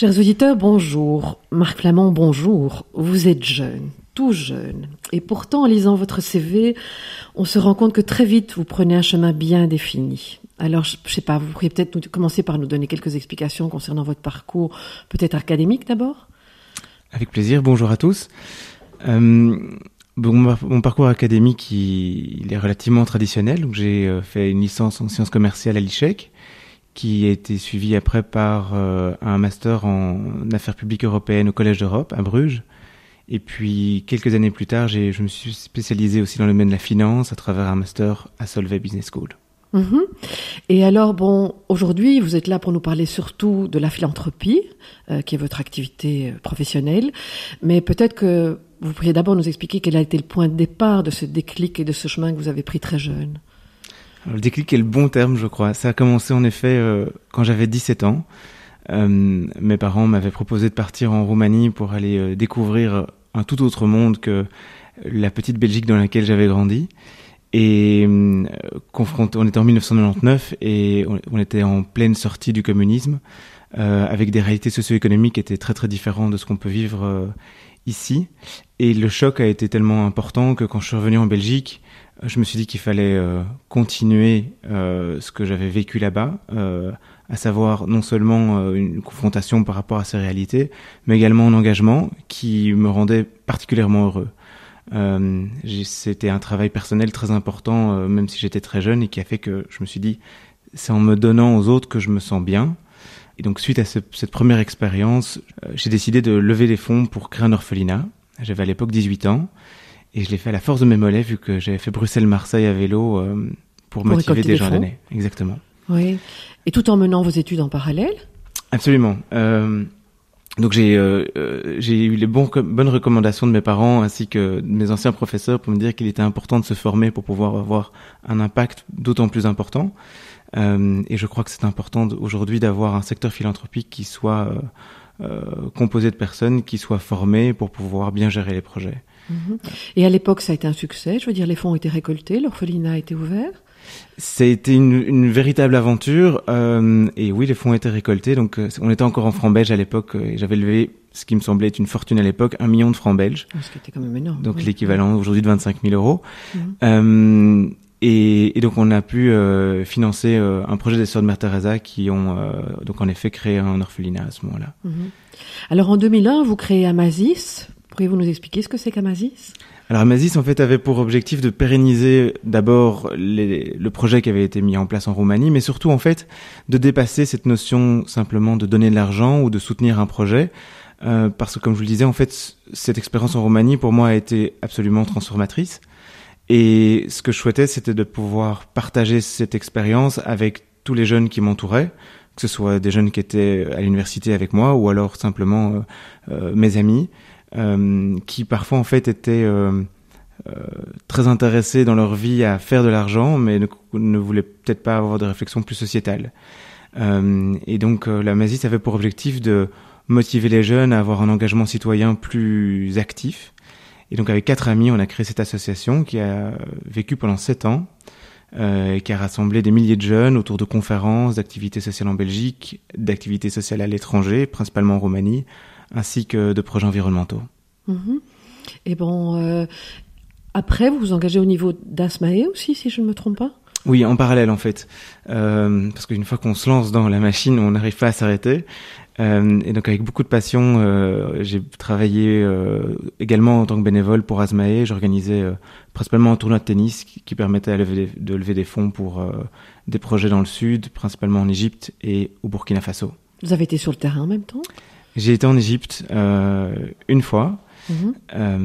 Chers auditeurs, bonjour. Marc Flamand, bonjour. Vous êtes jeune, tout jeune. Et pourtant, en lisant votre CV, on se rend compte que très vite, vous prenez un chemin bien défini. Alors, je sais pas, vous pourriez peut-être commencer par nous donner quelques explications concernant votre parcours, peut-être académique d'abord Avec plaisir, bonjour à tous. Euh, mon parcours académique, il, il est relativement traditionnel. J'ai euh, fait une licence en sciences commerciales à l'ICHEC qui a été suivi après par euh, un master en affaires publiques européennes au Collège d'Europe à Bruges. Et puis quelques années plus tard, je me suis spécialisé aussi dans le domaine de la finance à travers un master à Solvay Business School. Mhm. Et alors, bon, aujourd'hui, vous êtes là pour nous parler surtout de la philanthropie, euh, qui est votre activité euh, professionnelle. Mais peut-être que vous pourriez d'abord nous expliquer quel a été le point de départ de ce déclic et de ce chemin que vous avez pris très jeune le déclic est le bon terme, je crois. Ça a commencé en effet euh, quand j'avais 17 ans. Euh, mes parents m'avaient proposé de partir en Roumanie pour aller euh, découvrir un tout autre monde que la petite Belgique dans laquelle j'avais grandi. Et confronté, on était en 1999 et on, était en pleine sortie du communisme, avec des réalités socio-économiques qui étaient très très différentes de ce qu'on peut vivre ici. Et le choc a été tellement important que quand je suis revenu en Belgique, je me suis dit qu'il fallait euh, continuer euh, ce que j'avais vécu là-bas, euh, à savoir non seulement une confrontation par rapport à ces réalités, mais également un engagement qui me rendait particulièrement heureux. C'était un travail personnel très important, même si j'étais très jeune, et qui a fait que je me suis dit, c'est en me donnant aux autres que je me sens bien. Et donc suite à cette première expérience, j'ai décidé de lever des fonds pour créer un orphelinat. J'avais à l'époque 18 ans. Et je l'ai fait à la force de mes mollets, vu que j'avais fait Bruxelles-Marseille à vélo euh, pour, motiver des, gens d'année. Exactement. Oui. Et tout en menant vos études en parallèle? Absolument. Euh, donc j'ai euh, euh j'ai eu les bons, bonnes recommandations de mes parents ainsi que de mes anciens professeurs pour me dire qu'il était important de se former pour pouvoir avoir un impact d'autant plus important. Euh, et je crois que c'est important aujourd'hui d'avoir un secteur philanthropique qui soit composé de personnes qui soient formées pour pouvoir bien gérer les projets. Mhm. Et à l'époque, ça a été un succès. Je veux dire, les fonds ont été récoltés, l'orphelinat a été ouvert. Été une, une véritable aventure. Euh, et oui, les fonds ont été récoltés. Donc, euh, on était encore en francs belges à l'époque. Euh, et j'avais levé ce qui me semblait être une fortune à l'époque, un million de francs belges. Ah, ce qui était quand même énorme. Donc, l'équivalent aujourd'hui de 25 000 euros. Mhm. Euh, et, et, donc, on a pu euh, financer un projet des Sœurs de Mère Teresa qui ont donc en effet créé un orphelinat à ce moment-là. Mhm. Alors, en 2001, vous créez Amazis Pourriez-vous nous expliquer ce que c'est qu'Amazis alors Amazis en fait avait pour objectif de pérenniser d'abord le projet qui avait été mis en place en Roumanie, mais surtout en fait de dépasser cette notion simplement de donner de l'argent ou de soutenir un projet, euh, parce que comme je vous le disais en fait cette expérience en Roumanie pour moi a été absolument transformatrice. Et ce que je souhaitais c'était de pouvoir partager cette expérience avec tous les jeunes qui m'entouraient, que ce soit des jeunes qui étaient à l'université avec moi ou alors simplement euh, euh, mes amis. Euh, qui parfois en fait étaient euh, euh, très intéressés dans leur vie à faire de l'argent, mais ne, ne voulaient peut-être pas avoir de réflexion plus sociétale. et donc la Masis avait pour objectif de motiver les jeunes à avoir un engagement citoyen plus actif. Et donc avec quatre amis, on a créé cette association qui a vécu pendant sept ans, euh, qui a rassemblé des milliers de jeunes autour de conférences, d'activités sociales en Belgique, d'activités sociales à l'étranger, principalement en Roumanie, ainsi que de projets environnementaux. Mhm. Et bon, euh, après, vous vous engagez au niveau d'Asmae aussi, si je ne me trompe pas? Oui, en parallèle en fait, euh, parce qu'une fois qu'on se lance dans la machine, on n'arrive pas à s'arrêter. Euh, et donc avec beaucoup de passion, euh, j'ai travaillé euh, également en tant que bénévole pour Asmae. J'organisais principalement un tournoi de tennis qui, qui permettait de lever des fonds pour des projets dans le sud, principalement en Égypte et au Burkina Faso. Vous avez été sur le terrain en même temps? J'ai été en Égypte une fois, mhm. euh,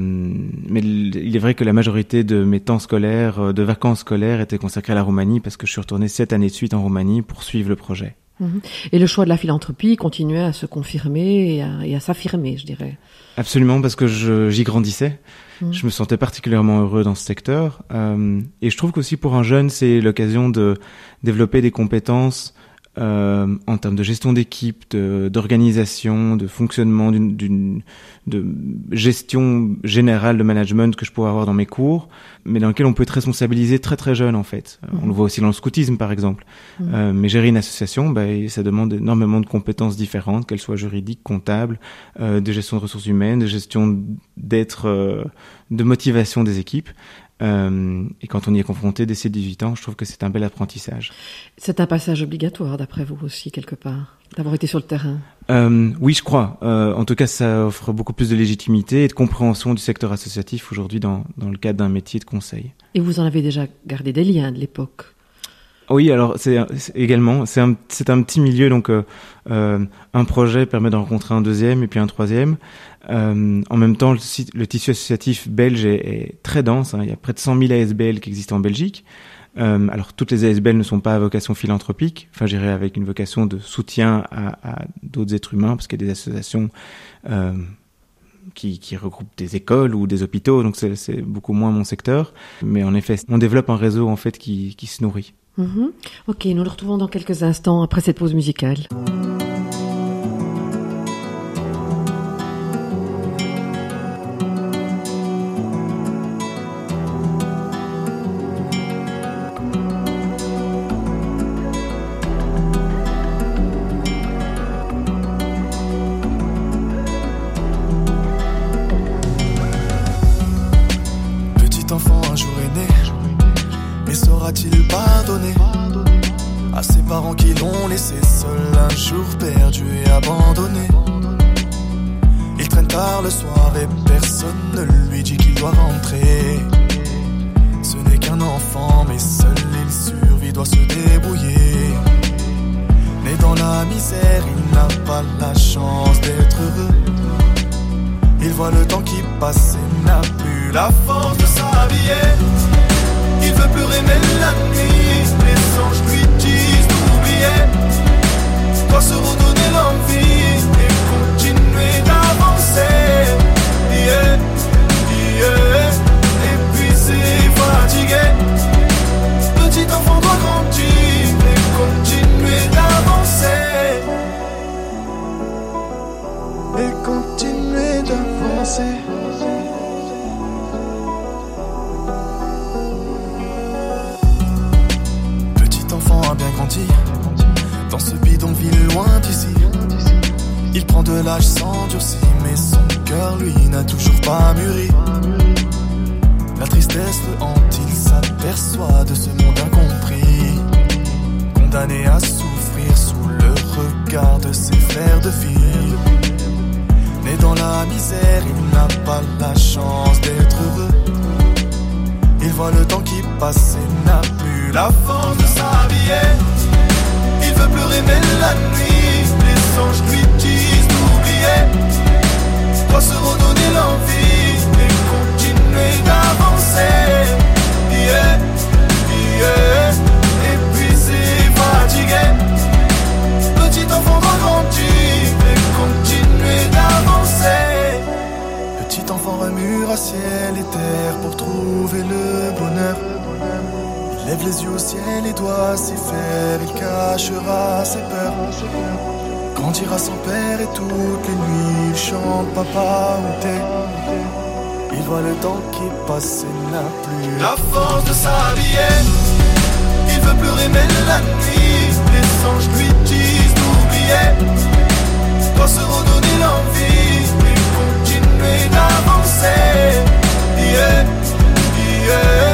mais il est vrai que la majorité de mes temps scolaires, de vacances scolaires, étaient consacrées à la Roumanie parce que je suis retourné sept années de suite en Roumanie pour suivre le projet. Mhm. Et le choix de la philanthropie continuait à se confirmer et à, s'affirmer, je dirais. Absolument, parce que j'y grandissais. Mhm. Je me sentais particulièrement heureux dans ce secteur. Euh, et je trouve qu'aussi pour un jeune, c'est l'occasion de développer des compétences euh, en termes de gestion d'équipe, d'organisation, de, fonctionnement, d'une de gestion générale de management que je pourrais avoir dans mes cours, mais dans lequel on peut être responsabilisé très très jeune en fait. Euh, on le voit aussi dans le scoutisme par exemple. Mmh. Euh, mais gérer une association, bah, ça demande énormément de compétences différentes, qu'elles soient juridiques, comptables, euh, de gestion de ressources humaines, de gestion d'être, euh, de motivation des équipes. Euh, et quand on y est confronté dès ses 18 ans, je trouve que c'est un bel apprentissage. C'est un passage obligatoire, d'après vous aussi, quelque part, d'avoir été sur le terrain euh, Oui, je crois. Euh, en tout cas, ça offre beaucoup plus de légitimité et de compréhension du secteur associatif aujourd'hui dans, dans le cadre d'un métier de conseil. Et vous en avez déjà gardé des liens de l'époque oui, alors c'est également c'est un c'est un petit milieu donc euh, euh, un projet permet de rencontrer un deuxième et puis un troisième. Euh, en même temps, le, tissu associatif belge est, très dense. Hein. Il y a près de 100 000 ASBL qui existent en Belgique. Euh, alors toutes les ASBL ne sont pas à vocation philanthropique, enfin j'irais avec une vocation de soutien à, d'autres êtres humains, parce qu'il y a des associations euh, qui, qui regroupent des écoles ou des hôpitaux, donc c'est beaucoup moins mon secteur. Mais en effet, on développe un réseau en fait qui se nourrit. Mhm. Ok, nous le retrouvons dans quelques instants après cette pause musicale. Il voit le temps qui passe et n'a plus la force de s'habiller. Il veut pleurer, mais la nuit, les anges lui disent d'oublier. Doit se redonner l'envie et continuer d'avancer. Yeah, yeah.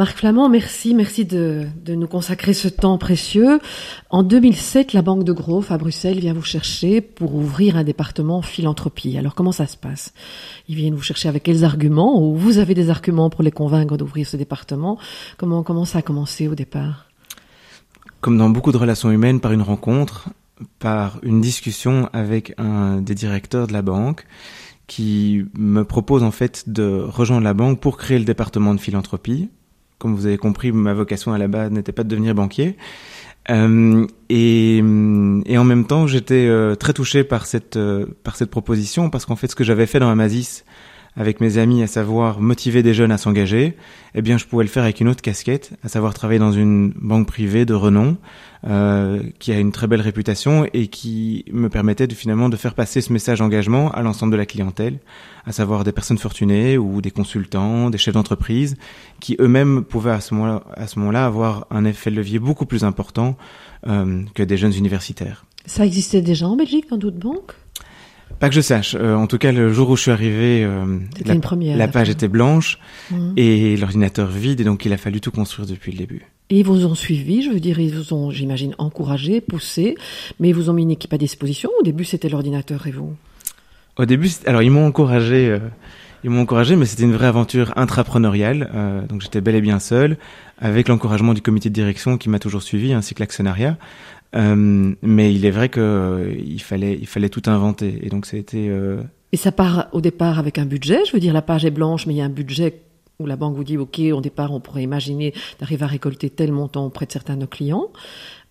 Marc Flamand, merci, merci de, nous consacrer ce temps précieux. En 2007, la Banque de Grove à Bruxelles vient vous chercher pour ouvrir un département philanthropie. Alors comment ça se passe? Ils viennent vous chercher avec quels arguments? Ou vous avez des arguments pour les convaincre d'ouvrir ce département? Comment comment ça a commencé au départ? Comme dans beaucoup de relations humaines, par une rencontre, par une discussion avec un des directeurs de la banque qui me propose en fait de rejoindre la banque pour créer le département de philanthropie comme vous avez compris, ma vocation à la base n'était pas de devenir banquier. Euh, et, et, en même temps, j'étais euh, très touché par cette euh, par cette proposition parce qu'en fait, ce que j'avais fait dans Amazis avec mes amis, à savoir motiver des jeunes à s'engager, eh bien, je pouvais le faire avec une autre casquette, à savoir travailler dans une banque privée de renom, euh, qui a une très belle réputation et qui me permettait de, finalement de faire passer ce message d'engagement à l'ensemble de la clientèle, à savoir des personnes fortunées ou des consultants, des chefs d'entreprise, qui eux-mêmes pouvaient à ce moment-là, à ce moment-là avoir un effet de levier beaucoup plus important euh, que des jeunes universitaires. Ça existait déjà en Belgique dans d'autres banques? Pas que je sache. Euh, en tout cas, le jour où je suis arrivé, euh, la, une première, la page était blanche mmh. et l'ordinateur vide, et donc il a fallu tout construire depuis le début. Et ils vous ont suivi, je veux dire, ils vous ont, j'imagine, encouragé, poussé, mais ils vous ont mis une équipe à disposition. Au début, c'était l'ordinateur et vous? Au début, alors ils m'ont encouragé, euh, ils m'ont encouragé, mais c'était une vraie aventure intrapreneuriale. Euh, donc j'étais bel et bien seul, avec l'encouragement du comité de direction qui m'a toujours suivi, ainsi que l'actionnariat. Euh, mais il est vrai que euh, il fallait il fallait tout inventer et donc ça a euh... et ça part au départ avec un budget? Je veux dire la page est blanche mais il y a un budget où la banque vous dit ok au départ on pourrait imaginer d'arriver à récolter tel montant auprès de certains de nos clients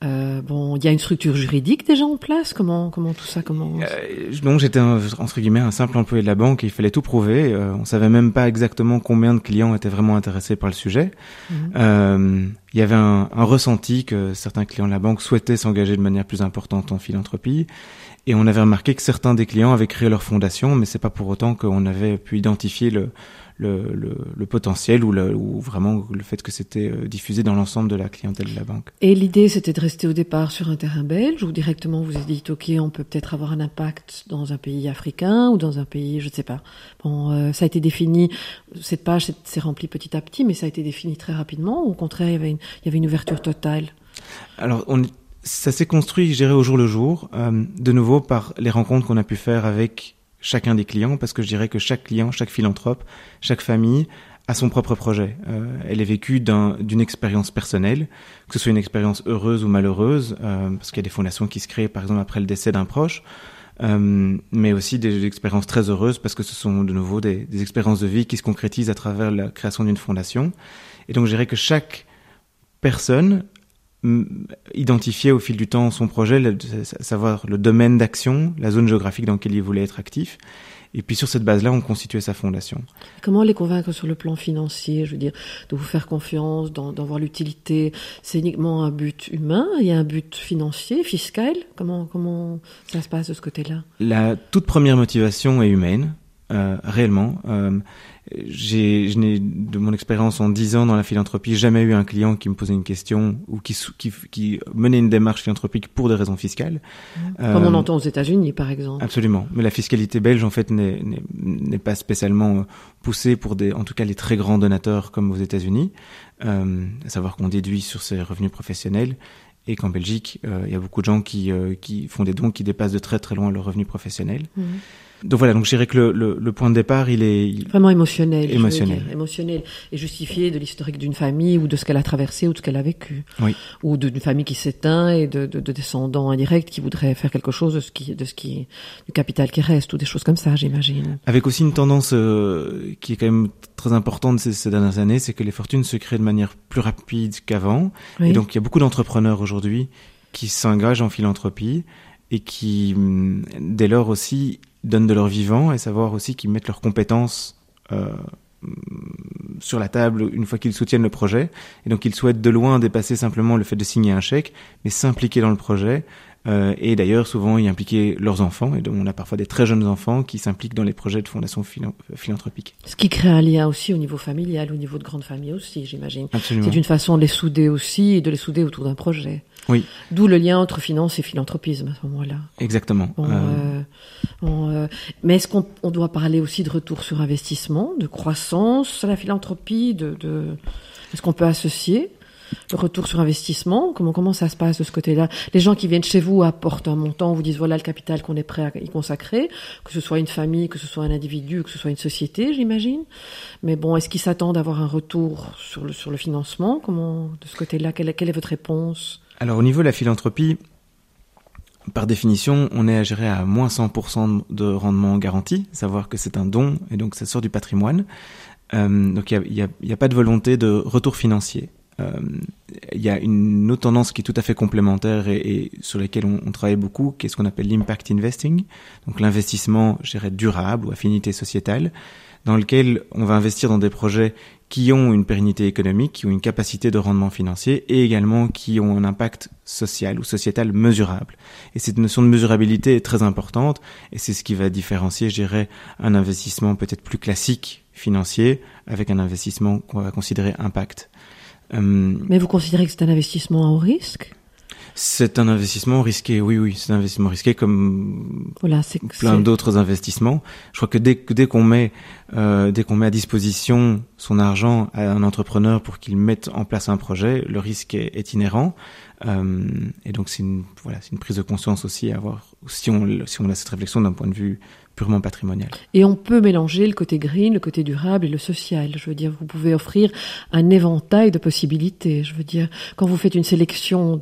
euh, bon, il y a une structure juridique déjà en place. Comment, comment tout ça commence euh, Donc j'étais entre guillemets un simple employé de la banque et il fallait tout prouver. Euh, on savait même pas exactement combien de clients étaient vraiment intéressés par le sujet. Mhm. Euh, il y avait un, un, ressenti que certains clients de la banque souhaitaient s'engager de manière plus importante en philanthropie. Et on avait remarqué que certains des clients avaient créé leur fondation, mais c'est pas pour autant qu'on avait pu identifier le, le, le, le potentiel ou, vraiment le fait que c'était euh, diffusé dans l'ensemble de la clientèle de la banque. Et l'idée, c'était de rester au départ sur un terrain belge ou directement vous avez dit, OK, on peut peut-être avoir un impact dans un pays africain ou dans un pays, je ne sais pas. Bon, euh, ça a été défini, cette page s'est remplie petit à petit, mais ça a été défini très rapidement. Ou au contraire, il y avait une, il y avait une ouverture totale? Alors, on, ça s'est construit, je dirais, au jour le jour, euh, de nouveau par les rencontres qu'on a pu faire avec chacun des clients, parce que je dirais que chaque client, chaque philanthrope, chaque famille a son propre projet. Euh, elle est vécue d'une expérience personnelle, que ce soit une expérience heureuse ou malheureuse, euh, parce qu'il y a des fondations qui se créent par exemple après le décès d'un proche, euh, mais aussi des, expériences très heureuses parce que ce sont de nouveau des, des, expériences de vie qui se concrétisent à travers la création d'une fondation. Et donc je dirais que chaque personne identifier au fil du temps son projet, savoir le domaine d'action, la zone géographique dans laquelle il voulait être actif. Et puis sur cette base-là, on constituait sa fondation. Comment les convaincre sur le plan financier Je veux dire, de vous faire confiance, d'en voir l'utilité? C'est uniquement un but humain Il y a un but financier, fiscal? Comment, comment ça se passe de ce côté-là? La toute première motivation est humaine. Euh, réellement. Euh, j'ai, je n'ai, de mon expérience en dix ans dans la philanthropie, jamais eu un client qui me posait une question ou qui, qui, qui menait une démarche philanthropique pour des raisons fiscales. Comme on euh, entend aux États-Unis, par exemple. Absolument. Mais la fiscalité belge, en fait, n'est, n'est, pas spécialement poussée pour des, en tout cas, les très grands donateurs comme aux États-Unis. Euh, à savoir qu'on déduit sur ses revenus professionnels et qu'en Belgique, euh, il y a beaucoup de gens qui, euh, qui font des dons qui dépassent de très très loin leurs revenus professionnels. Mmh. Donc voilà, donc je dirais que le, le, le, point de départ, il est vraiment émotionnel, émotionnel, émotionnel et justifié de l'historique d'une famille ou de ce qu'elle a traversé ou de ce qu'elle a vécu, oui. ou d'une famille qui s'éteint et de, de, de, descendants indirects qui voudraient faire quelque chose de ce qui, de ce qui, du capital qui reste ou des choses comme ça, j'imagine. Avec aussi une tendance euh, qui est quand même très importante ces, ces dernières années, c'est que les fortunes se créent de manière plus rapide qu'avant, oui. et donc il y a beaucoup d'entrepreneurs aujourd'hui qui s'engagent en philanthropie et qui, hum, dès lors aussi, donnent de leur vivant et savoir aussi qu'ils mettent leurs compétences euh, sur la table une fois qu'ils soutiennent le projet. Et donc ils souhaitent de loin dépasser simplement le fait de signer un chèque, mais s'impliquer dans le projet. Euh, et d'ailleurs souvent y impliquer leurs enfants. Et donc on a parfois des très jeunes enfants qui s'impliquent dans les projets de fondations philanthropiques. Ce qui crée un lien aussi au niveau familial, au niveau de grande famille aussi, j'imagine. C'est une façon de les souder aussi et de les souder autour d'un projet. Oui. D'où le lien entre finance et philanthropisme à ce moment-là. Exactement. Bon, euh... Bon, euh... mais est-ce qu'on on doit parler aussi de retour sur investissement, de croissance la philanthropie, de, de... est-ce qu'on peut associer le retour sur investissement Comment comment ça se passe de ce côté-là? Les gens qui viennent chez vous apportent un montant, vous disent voilà le capital qu'on est prêt à y consacrer, que ce soit une famille, que ce soit un individu, que ce soit une société, j'imagine. Mais bon, est-ce qu'ils s'attendent à avoir un retour sur le sur le financement? Comment de ce côté-là quelle, quelle est votre réponse? Alors au niveau de la philanthropie, par définition, on est à gérer à moins 100% de rendement garanti, savoir que c'est un don et donc ça sort du patrimoine. Euh, donc il n'y a, pas de volonté de retour financier. Euh, il y a une autre tendance qui est tout à fait complémentaire et, et sur laquelle on, on, travaille beaucoup, qui est ce qu'on appelle l'impact investing, donc l'investissement, je dirais, durable ou affinité sociétale, dans lequel on va investir dans des projets qui ont une pérennité économique, qui ont une capacité de rendement financier et également qui ont un impact social ou sociétal mesurable. Et cette notion de mesurabilité est très importante et c'est ce qui va différencier, je dirais, un investissement peut-être plus classique financier avec un investissement qu'on va considérer impact. Euh, Mais vous considérez que c'est un investissement à haut risque? C'est un investissement risqué, oui, oui, c'est un investissement risqué comme voilà, plein d'autres investissements. Je crois que dès, dès qu'on met, euh, dès qu'on met à disposition son argent à un entrepreneur pour qu'il mette en place un projet, le risque est, est inhérent. Euh, et donc c'est une, voilà, c'est une prise de conscience aussi à avoir. Si on, si on a cette réflexion d'un point de vue purement patrimonial. Et on peut mélanger le côté green, le côté durable et le social. Je veux dire, vous pouvez offrir un éventail de possibilités. Je veux dire, quand vous faites une sélection,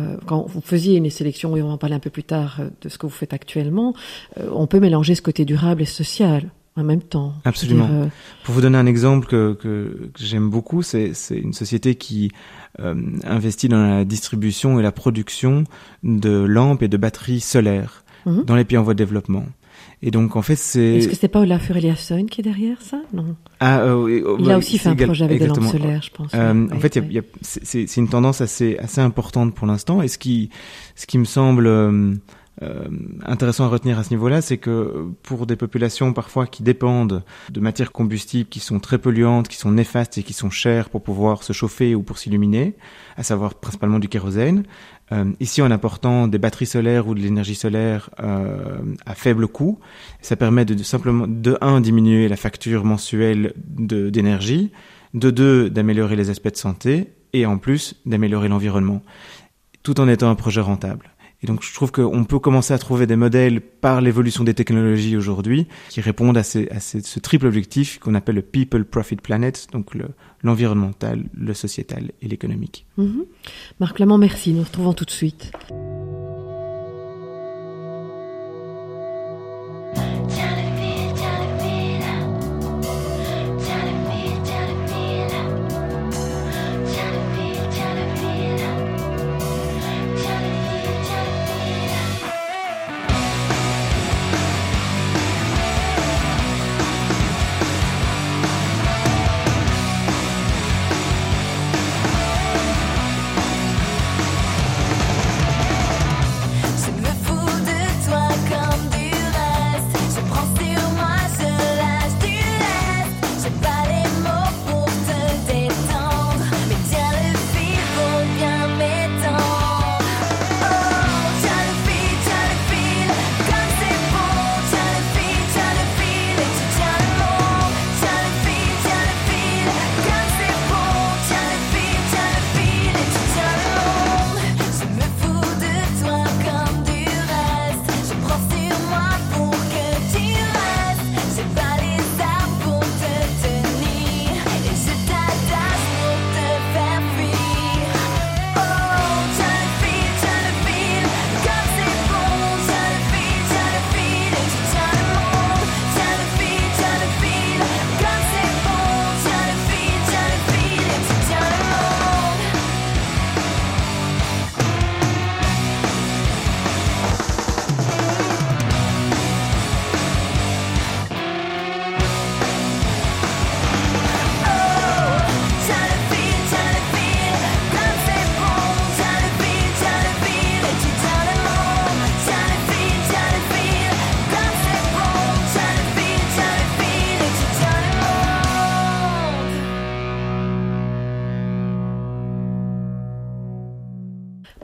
euh, quand vous faisiez une sélection, et on va en parler un peu plus tard euh, de ce que vous faites actuellement, euh, on peut mélanger ce côté durable et social en même temps. Absolument. Dire, euh... Pour vous donner un exemple que, que, que j'aime beaucoup, c'est une société qui euh, investit dans la distribution et la production de lampes et de batteries solaires mmh. dans les pays en voie de développement. Et donc en fait c'est. Est-ce que c'est pas Olafur Eliasson qui est derrière ça? Non. Ah euh, il a aussi fait un projet avec des lampes solaires, je pense. Euh, en fait, y a, c'est une tendance assez assez importante pour l'instant. Et ce qui ce qui me semble euh, euh, intéressant à retenir à ce niveau-là, c'est que pour des populations parfois qui dépendent de matières combustibles qui sont très polluantes, qui sont néfastes et qui sont chères pour pouvoir se chauffer ou pour s'illuminer, à savoir principalement du kérosène, euh, ici, en apportant des batteries solaires ou de l'énergie solaire euh, à faible coût, ça permet de, simplement de un diminuer la facture mensuelle d'énergie, de deux d'améliorer les aspects de santé et en plus d'améliorer l'environnement, tout en étant un projet rentable. Et donc je trouve qu'on peut commencer à trouver des modèles par l'évolution des technologies aujourd'hui qui répondent à, ce triple objectif qu'on appelle le People Profit Planet, donc l'environnemental, le, sociétal et l'économique. -hmm. Marc Lamont, merci. Nous nous retrouvons tout de suite.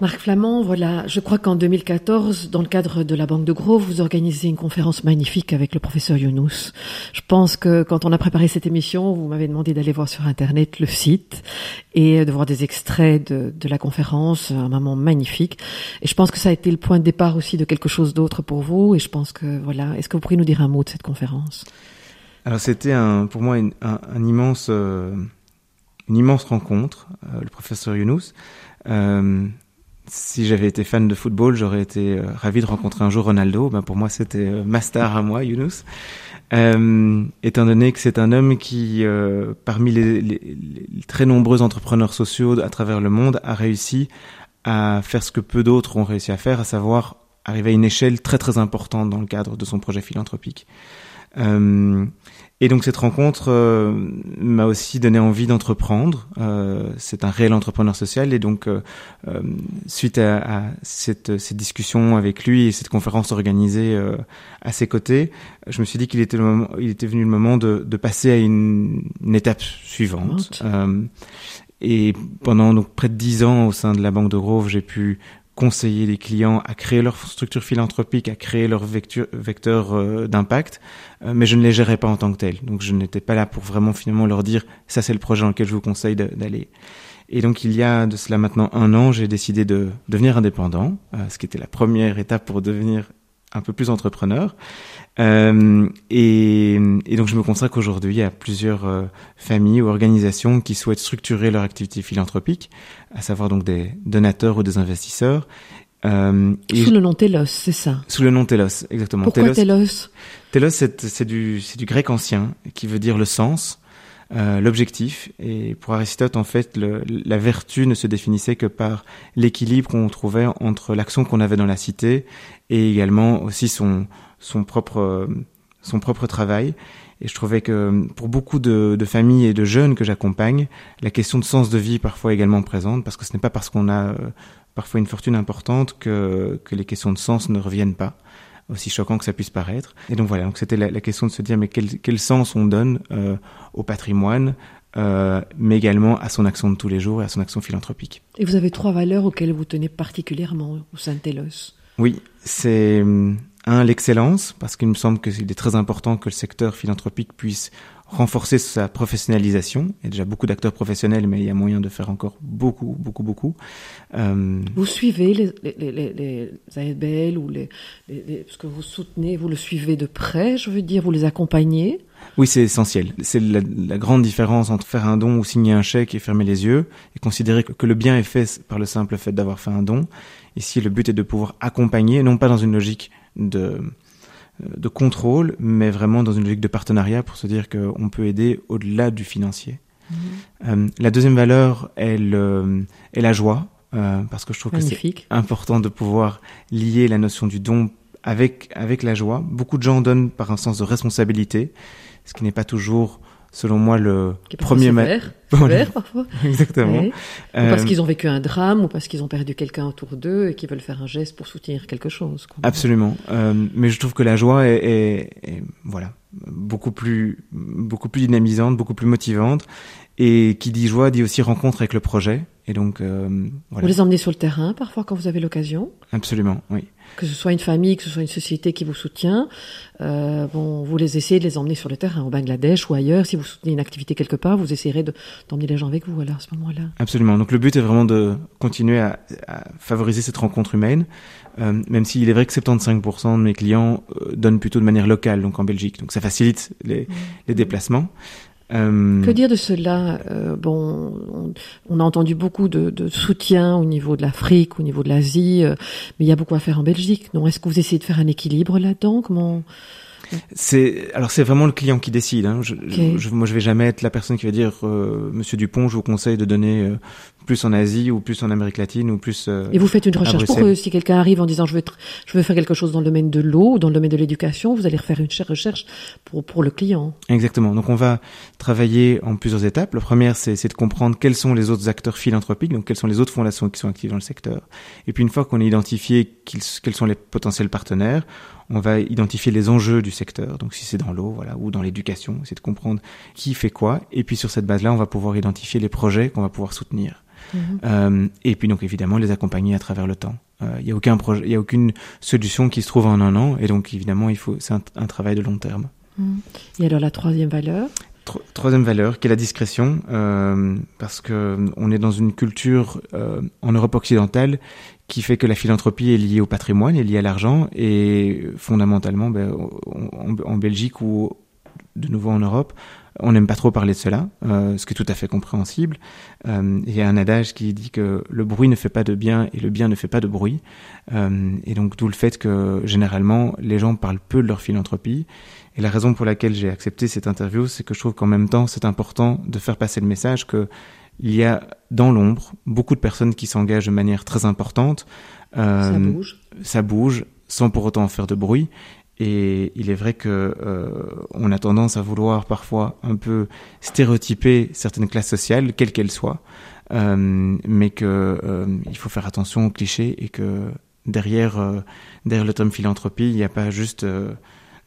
Marc Flamand, voilà, je crois qu'en 2014, dans le cadre de la Banque de Gros, vous organisez une conférence magnifique avec le professeur Younous. Je pense que quand on a préparé cette émission, vous m'avez demandé d'aller voir sur Internet le site et de voir des extraits de, la conférence, un moment magnifique. Et je pense que ça a été le point de départ aussi de quelque chose d'autre pour vous. Et je pense que, voilà, est-ce que vous pourriez nous dire un mot de cette conférence? Alors c'était pour moi une, euh, immense rencontre, euh, le professeur Younous. Euh, si j'avais été fan de football, j'aurais été euh, ravi de rencontrer un jour Ronaldo. Ben pour moi, c'était euh, ma star à moi, Yunus. Euh, étant donné que c'est un homme qui, euh, parmi les, les, les, très nombreux entrepreneurs sociaux à travers le monde, a réussi à faire ce que peu d'autres ont réussi à faire, à savoir arriver à une échelle très très importante dans le cadre de son projet philanthropique. Euh, et donc cette rencontre euh, m'a aussi donné envie d'entreprendre. Euh, c'est un réel entrepreneur social et donc euh, euh suite à, à cette, cette, discussion avec lui et cette conférence organisée euh, à ses côtés, je me suis dit qu'il était, le moment, il était venu le moment de, de passer à une, une étape suivante. et pendant donc près de dix ans au sein de la Banque de Grove, j'ai pu conseiller les clients à créer leur structure philanthropique, à créer leur vecteur, vecteur euh, d'impact, euh, mais je ne les gérais pas en tant que tel. Donc je n'étais pas là pour vraiment finalement leur dire ça c'est le projet dans lequel je vous conseille d'aller. Et donc il y a de cela maintenant un an, j'ai décidé de devenir indépendant, euh, ce qui était la première étape pour devenir un peu plus entrepreneur. Euh, et, et, donc je me consacre aujourd'hui à plusieurs euh, familles ou organisations qui souhaitent structurer leur activité philanthropique, à savoir donc des donateurs ou des investisseurs. Euh, sous le nom Telos, c'est ça? Sous le nom Telos, exactement. Pourquoi Telos Telos, c'est du, du grec ancien, qui veut dire le sens. Euh, l'objectif. Et pour Aristote, en fait, le, la vertu ne se définissait que par l'équilibre qu'on trouvait entre l'action qu'on avait dans la cité et également aussi son, son propre son propre travail. Et je trouvais que pour beaucoup de, de familles et de jeunes que j'accompagne, la question de sens de vie parfois également présente, parce que ce n'est pas parce qu'on a euh, parfois une fortune importante que, que les questions de sens ne reviennent pas, aussi choquant que ça puisse paraître. Et donc voilà, donc c'était la, la, question de se dire mais quel, quel sens on donne euh, au patrimoine, euh, mais également à son action de tous les jours et à son action philanthropique. Et vous avez trois valeurs auxquelles vous tenez particulièrement au sein de Telos? Oui, c'est un, l'excellence, parce qu'il me semble qu'il est très important que le secteur philanthropique puisse renforcer sa professionnalisation. Il y a déjà beaucoup d'acteurs professionnels, mais il y a moyen de faire encore beaucoup, beaucoup, beaucoup. Euh... Vous suivez les, les, les, les ASBL ou les, les, ce que vous soutenez, vous le suivez de près, je veux dire, vous les accompagnez? Oui, c'est essentiel. C'est la, la, grande différence entre faire un don ou signer un chèque et fermer les yeux et considérer que, que le bien est fait par le simple fait d'avoir fait un don. Ici, le but est de pouvoir accompagner, non pas dans une logique de, de contrôle, mais vraiment dans une logique de partenariat pour se dire qu'on peut aider au-delà du financier. Mmh. Euh, la deuxième valeur est, le, est la joie, euh, parce que je trouve Magnifique. que c'est important de pouvoir lier la notion du don avec, avec la joie. Beaucoup de gens donnent par un sens de responsabilité, ce qui n'est pas toujours selon moi le premier match. Voilà. parfois. Exactement. Ouais. Euh, ou parce qu'ils ont vécu un drame, ou parce qu'ils ont perdu quelqu'un autour d'eux et qu'ils veulent faire un geste pour soutenir quelque chose. Quoi. Absolument. Euh, mais je trouve que la joie est, est, est, voilà beaucoup plus beaucoup plus dynamisante, beaucoup plus motivante. Et qui dit joie dit aussi rencontre avec le projet. Et donc, euh, voilà. Vous les emmenez sur le terrain parfois quand vous avez l'occasion? Absolument, oui. Que ce soit une famille, que ce soit une société qui vous soutient, euh, bon, vous les essayez de les emmener sur le terrain, au Bangladesh ou ailleurs. Si vous soutenez une activité quelque part, vous essayerez d'emmener les gens avec vous alors, à ce moment-là. Absolument. Donc le but est vraiment de continuer à, à favoriser cette rencontre humaine, euh, même s'il est vrai que 75% de mes clients euh, donnent plutôt de manière locale, donc en Belgique. Donc ça facilite les, mmh. les déplacements. Euh... Que dire de cela? Euh, Bon, on, on, a entendu beaucoup de, de, soutien au niveau de l'Afrique, au niveau de l'Asie, euh, mais il y a beaucoup à faire en Belgique. Non Est-ce que vous essayez de faire un équilibre là-dedans? C'est alors c'est vraiment le client qui décide. Hein. Je, okay. je, moi, je vais jamais être la personne qui va dire euh, Monsieur Dupont, je vous conseille de donner euh, plus en Asie ou plus en Amérique latine ou plus. Euh, Et vous faites une recherche pour eux. Si quelqu'un arrive en disant je veux je veux faire quelque chose dans le domaine de l'eau ou dans le domaine de l'éducation, vous allez refaire une recherche pour pour le client. Exactement. Donc on va travailler en plusieurs étapes. La première, c'est de comprendre quels sont les autres acteurs philanthropiques, donc quelles sont les autres fondations qui sont actives dans le secteur. Et puis une fois qu'on a identifié quels sont les potentiels partenaires, on va identifier les enjeux du secteur. Donc si c'est dans l'eau, voilà, ou dans l'éducation, c'est de comprendre qui fait quoi. Et puis sur cette base-là, on va pouvoir identifier les projets qu'on va pouvoir soutenir. Mmh. Euh, et puis donc évidemment les accompagner à travers le temps. Il euh, y a aucun projet, il y a aucune solution qui se trouve en un an. Et donc évidemment, il faut, c'est un, un, travail de long terme. Mmh. Et alors la troisième valeur? Troisième valeur, qui est la discrétion, euh, parce que on est dans une culture euh, en Europe occidentale qui fait que la philanthropie est liée au patrimoine, est liée à l'argent, et fondamentalement, ben, en, en, Belgique ou de nouveau en Europe, on n'aime pas trop parler de cela, euh, ce qui est tout à fait compréhensible. Euh, il y a un adage qui dit que le bruit ne fait pas de bien et le bien ne fait pas de bruit. Euh, et donc d'où le fait que généralement les gens parlent peu de leur philanthropie. Et la raison pour laquelle j'ai accepté cette interview, c'est que je trouve qu'en même temps c'est important de faire passer le message que il y a dans l'ombre beaucoup de personnes qui s'engagent de manière très importante. ça bouge. Ça bouge sans pour autant faire de bruit. Et il est vrai que euh, on a tendance à vouloir parfois un peu stéréotyper certaines classes sociales, quelles qu'elles soient, euh, mais que euh, il faut faire attention aux clichés et que derrière euh, derrière le terme philanthropie, il n'y a pas juste euh,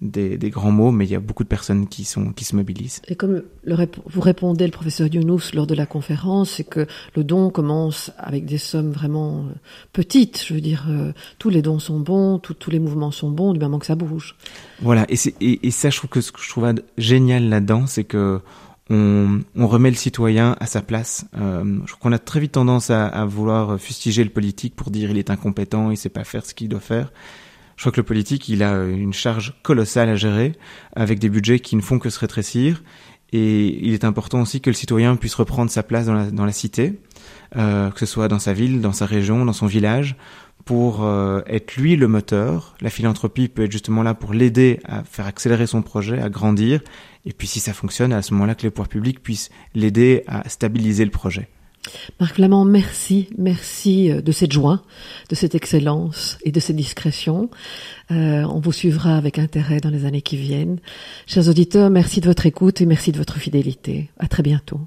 des, des, grands mots, mais il y a beaucoup de personnes qui sont qui se mobilisent. Et comme le, vous répondez, le professeur Younous, lors de la conférence, c'est que le don commence avec des sommes vraiment euh, petites. Je veux dire, euh, tous les dons sont bons, tout, tous les mouvements sont bons, du moment que ça bouge. Voilà, et, et, et ça, je trouve que ce que je trouve génial là-dedans, c'est que on, on, remet le citoyen à sa place. Euh, je crois qu'on a très vite tendance à, à, vouloir fustiger le politique pour dire il est incompétent, il sait pas faire ce qu'il doit faire. Je crois que le politique, il a une charge colossale à gérer, avec des budgets qui ne font que se rétrécir. Et il est important aussi que le citoyen puisse reprendre sa place dans la, dans cité, euh, que ce soit dans sa ville, dans sa région, dans son village, pour euh, être lui le moteur. La philanthropie peut être justement là pour l'aider à faire accélérer son projet, à grandir. Et puis si ça fonctionne, à ce moment-là, que les pouvoirs publics puissent l'aider à stabiliser le projet. Marc Flamand, merci, merci de cette joie, de cette excellence et de cette discrétion. Euh, on vous suivra avec intérêt dans les années qui viennent. Chers auditeurs, merci de votre écoute et merci de votre fidélité. À très bientôt.